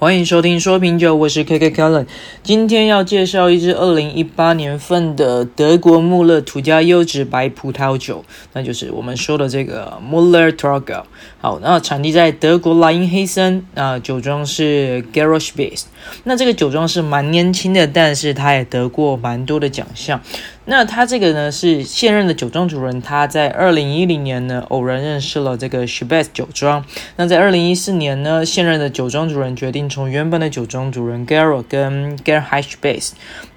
欢迎收听说品酒，我是 KK Kellen。今天要介绍一支二零一八年份的德国穆勒土家优质白葡萄酒，那就是我们说的这个 Müller Torgau。好，那产地在德国莱茵黑森，那酒庄是 g a r o s h b a s e。那这个酒庄是蛮年轻的，但是它也得过蛮多的奖项。那他这个呢是现任的酒庄主人，他在二零一零年呢偶然认识了这个 s h i b e s 酒庄。那在二零一四年呢，现任的酒庄主人决定从原本的酒庄主人 Gero 跟 Gerhard Chibes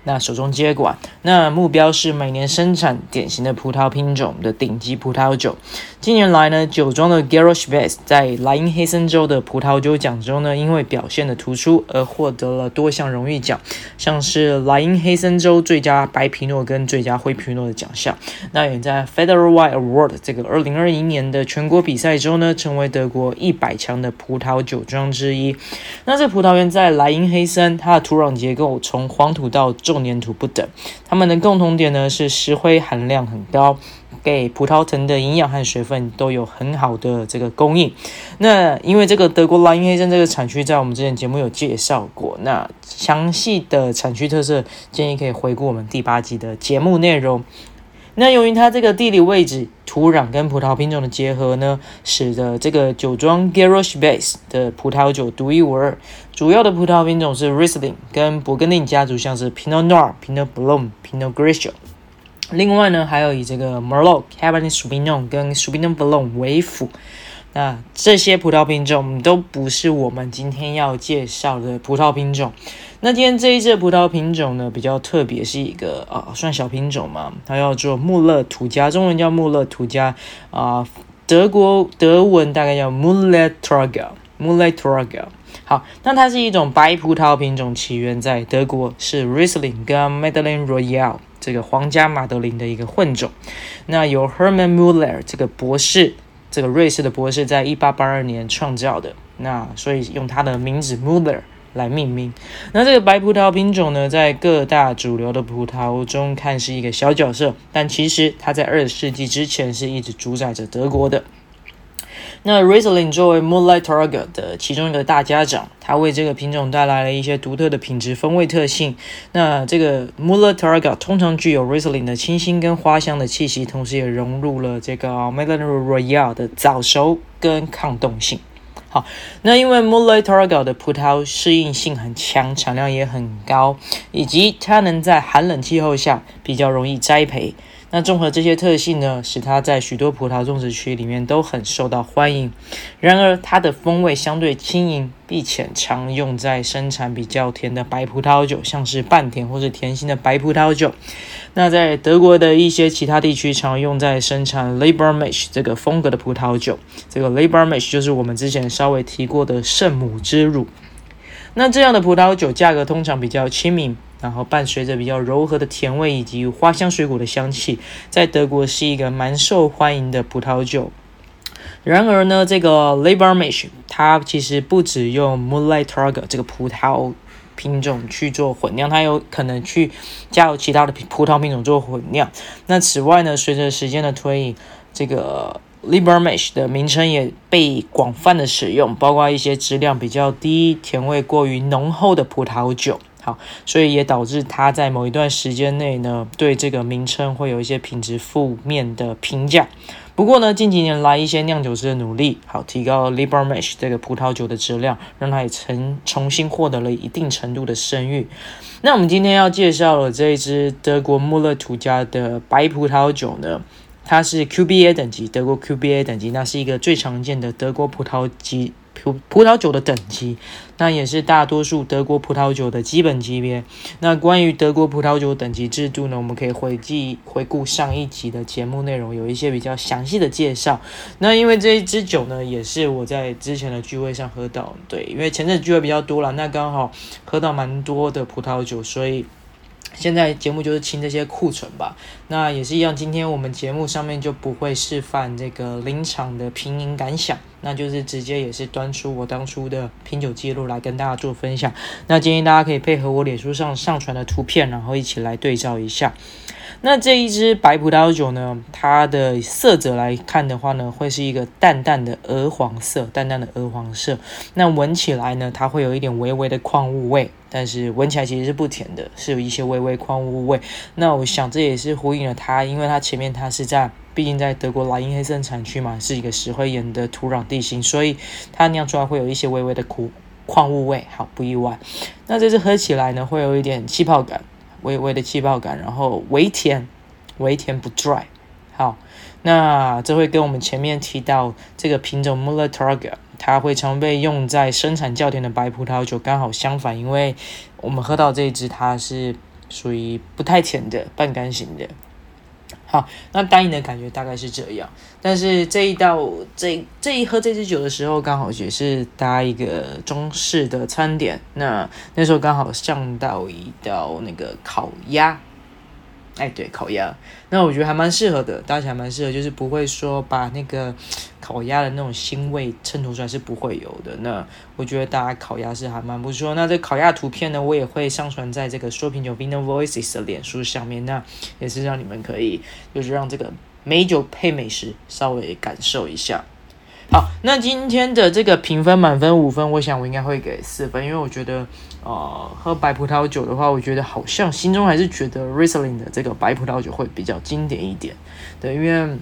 那手中接管，那目标是每年生产典型的葡萄品种的顶级葡萄酒。近年来呢，酒庄的 Gerhard Chibes 在莱茵黑森州的葡萄酒奖中呢，因为表现的突出而获得了多项荣誉奖，像是莱茵黑森州最佳白皮诺跟最佳灰皮诺的奖项。那也在 Federal Wine Award 这个二零二一年的全国比赛中呢，成为德国一百强的葡萄酒庄之一。那这葡萄园在莱茵黑森，它的土壤结构从黄土到重重黏土不等，它们的共同点呢是石灰含量很高，给葡萄藤的营养和水分都有很好的这个供应。那因为这个德国莱茵黑森这个产区在我们之前节目有介绍过，那详细的产区特色建议可以回顾我们第八集的节目内容。那由于它这个地理位置、土壤跟葡萄品种的结合呢，使得这个酒庄 g a r o s h b a s e 的葡萄酒独一无二。主要的葡萄品种是 Riesling 跟勃艮第家族，像是 Pinot Noir、Pinot Blanc、Pinot Grigio。另外呢，还有以这个 Merlot、Cabernet Sauvignon 跟 Sauvignon Blanc 为辅。那这些葡萄品种都不是我们今天要介绍的葡萄品种。那今天这一支葡萄品种呢，比较特别，是一个啊，算小品种嘛，它叫做穆勒土家，中文叫穆勒土家啊，德国德文大概叫 m u l l e t r a g a m u l l e t r a g a。好，那它是一种白葡萄品种，起源在德国，是 Riesling 跟 Madeline Royale 这个皇家马德琳的一个混种。那由 Hermann Muller 这个博士。这个瑞士的博士在一八八二年创造的，那所以用他的名字 Müller 来命名。那这个白葡萄品种呢，在各大主流的葡萄中看是一个小角色，但其实它在二十世纪之前是一直主宰着德国的。那 Riesling 作为 Müller Thurgau 的其中一个大家长，它为这个品种带来了一些独特的品质风味特性。那这个 Müller Thurgau 通常具有 Riesling 的清新跟花香的气息，同时也融入了这个 Madeleine Royale 的早熟跟抗冻性。好，那因为 Müller Thurgau 的葡萄适应性很强，产量也很高，以及它能在寒冷气候下比较容易栽培。那综合这些特性呢，使它在许多葡萄种植区里面都很受到欢迎。然而，它的风味相对轻盈，并且常用在生产比较甜的白葡萄酒，像是半甜或是甜心的白葡萄酒。那在德国的一些其他地区，常用在生产 Lebermisch 这个风格的葡萄酒。这个 Lebermisch 就是我们之前稍微提过的圣母之乳。那这样的葡萄酒价格通常比较亲民。然后伴随着比较柔和的甜味以及花香水果的香气，在德国是一个蛮受欢迎的葡萄酒。然而呢，这个 Lebermisch 它其实不只用 Moonlight Target 这个葡萄品种去做混酿，它有可能去加入其他的葡萄品种做混酿。那此外呢，随着时间的推移，这个 Lebermisch 的名称也被广泛的使用，包括一些质量比较低、甜味过于浓厚的葡萄酒。好，所以也导致它在某一段时间内呢，对这个名称会有一些品质负面的评价。不过呢，近几年来一些酿酒师的努力，好提高 Lebermisch 这个葡萄酒的质量，让它也曾重新获得了一定程度的声誉。那我们今天要介绍的这一支德国穆勒土家的白葡萄酒呢，它是 QBA 等级，德国 QBA 等级，那是一个最常见的德国葡萄级。葡葡萄酒的等级，那也是大多数德国葡萄酒的基本级别。那关于德国葡萄酒等级制度呢，我们可以回记回顾上一集的节目内容，有一些比较详细的介绍。那因为这一支酒呢，也是我在之前的聚会上喝到，对，因为前阵聚会比较多了，那刚好喝到蛮多的葡萄酒，所以现在节目就是清这些库存吧。那也是一样，今天我们节目上面就不会示范这个临场的品饮感想。那就是直接也是端出我当初的品酒记录来跟大家做分享。那建议大家可以配合我脸书上上传的图片，然后一起来对照一下。那这一支白葡萄酒呢，它的色泽来看的话呢，会是一个淡淡的鹅黄色，淡淡的鹅黄色。那闻起来呢，它会有一点微微的矿物味，但是闻起来其实是不甜的，是有一些微微矿物味。那我想这也是呼应了它，因为它前面它是在，毕竟在德国莱茵黑森产区嘛，是一个石灰岩的土壤地形，所以它酿出来会有一些微微的苦矿物味，好，不意外。那这支喝起来呢，会有一点气泡感。微微的气泡感，然后微甜，微甜不 dry。好，那这会跟我们前面提到这个品种 Muller Targa，它会常被用在生产较甜的白葡萄酒，刚好相反，因为我们喝到这一支，它是属于不太甜的半干型的。好，那单饮的感觉大概是这样，但是这一道这这一喝这支酒的时候，刚好也是搭一个中式的餐点。那那时候刚好上到一道那个烤鸭。哎，对，烤鸭，那我觉得还蛮适合的，搭起来蛮适合，就是不会说把那个烤鸭的那种腥味衬托出来是不会有的。那我觉得大家烤鸭是还蛮不错。那这烤鸭图片呢，我也会上传在这个说品酒 Vino Voices 的脸书上面，那也是让你们可以就是让这个美酒配美食稍微感受一下。好，那今天的这个评分满分五分，我想我应该会给四分，因为我觉得，呃，喝白葡萄酒的话，我觉得好像心中还是觉得 Riesling 的这个白葡萄酒会比较经典一点。对，因为，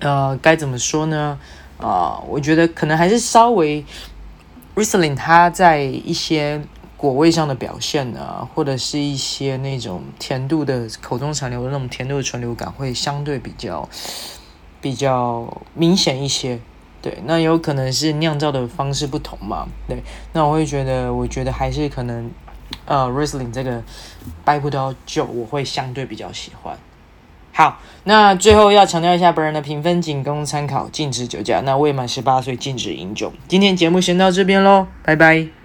呃，该怎么说呢？啊、我觉得可能还是稍微 Riesling 它在一些果味上的表现呢，或者是一些那种甜度的口中残留的那种甜度的存留感，会相对比较比较明显一些。对，那有可能是酿造的方式不同嘛？对，那我会觉得，我觉得还是可能，呃，Riesling 这个白葡萄酒我会相对比较喜欢。好，那最后要强调一下，本人的评分仅供参考，禁止酒驾。那未满十八岁禁止饮酒。今天节目先到这边喽，拜拜。